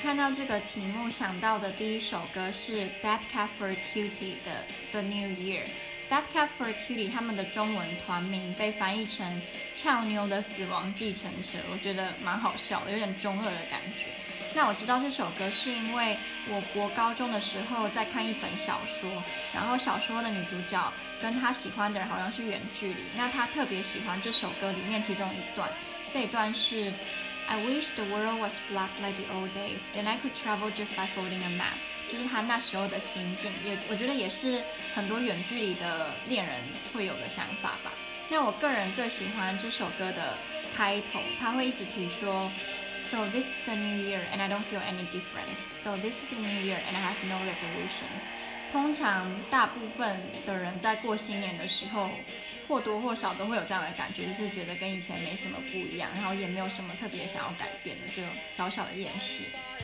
看到这个题目想到的第一首歌是 Death Cab for Cutie 的 The New Year。Death Cab for Cutie 他们的中文团名被翻译成俏妞的死亡继承者，我觉得蛮好笑，有点中二的感觉。那我知道这首歌是因为我国高中的时候在看一本小说，然后小说的女主角跟她喜欢的人好像是远距离，那她特别喜欢这首歌里面其中一段，这一段是 I wish the world was black like the old days, then I could travel just by folding a map，就是她那时候的心境，也我觉得也是很多远距离的恋人会有的想法吧。那我个人最喜欢这首歌的开头，他会一直提说。So this is the new year and I don't feel any different. So this is the new year and I have no resolutions. 通常大部分的人在过新年的时候，或多或少都会有这样的感觉，就是觉得跟以前没什么不一样，然后也没有什么特别想要改变的这种小小的厌世。